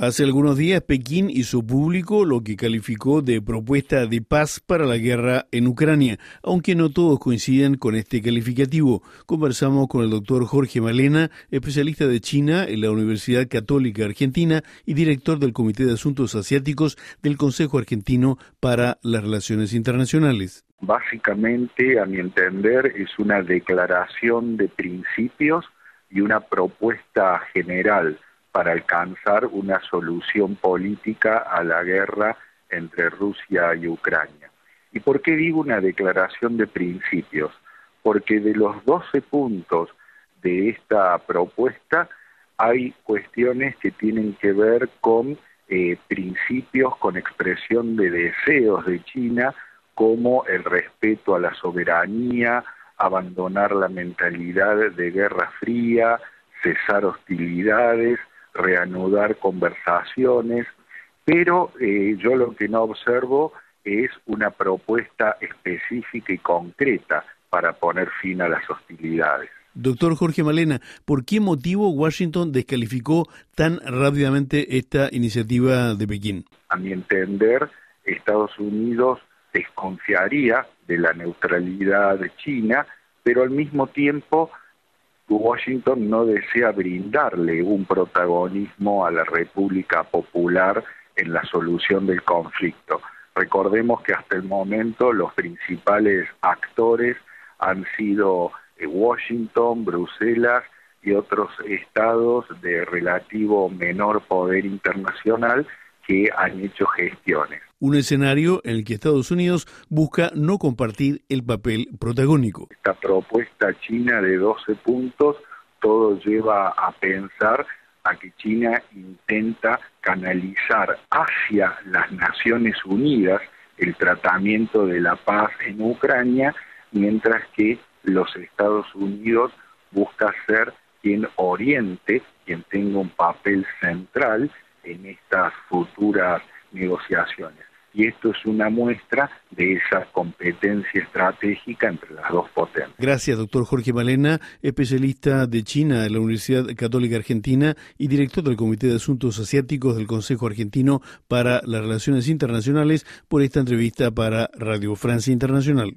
Hace algunos días Pekín hizo público lo que calificó de propuesta de paz para la guerra en Ucrania, aunque no todos coinciden con este calificativo. Conversamos con el doctor Jorge Malena, especialista de China en la Universidad Católica Argentina y director del Comité de Asuntos Asiáticos del Consejo Argentino para las Relaciones Internacionales. Básicamente, a mi entender, es una declaración de principios y una propuesta general para alcanzar una solución política a la guerra entre Rusia y Ucrania. ¿Y por qué digo una declaración de principios? Porque de los 12 puntos de esta propuesta hay cuestiones que tienen que ver con eh, principios, con expresión de deseos de China, como el respeto a la soberanía, abandonar la mentalidad de guerra fría, cesar hostilidades, reanudar conversaciones, pero eh, yo lo que no observo es una propuesta específica y concreta para poner fin a las hostilidades. Doctor Jorge Malena, ¿por qué motivo Washington descalificó tan rápidamente esta iniciativa de Pekín? A mi entender, Estados Unidos desconfiaría de la neutralidad de China, pero al mismo tiempo Washington no desea brindarle un protagonismo a la República Popular en la solución del conflicto. Recordemos que hasta el momento los principales actores han sido eh, Washington, Bruselas y otros estados de relativo menor poder internacional que han hecho gestiones. Un escenario en el que Estados Unidos busca no compartir el papel protagónico. Esta propuesta china de 12 puntos, todo lleva a pensar a que China intenta canalizar hacia las Naciones Unidas el tratamiento de la paz en Ucrania, mientras que los Estados Unidos busca ser quien oriente, quien tenga un papel central en estas futuras negociaciones. Y esto es una muestra de esa competencia estratégica entre las dos potencias. Gracias, doctor Jorge Malena, especialista de China de la Universidad Católica Argentina y director del Comité de Asuntos Asiáticos del Consejo Argentino para las Relaciones Internacionales, por esta entrevista para Radio Francia Internacional.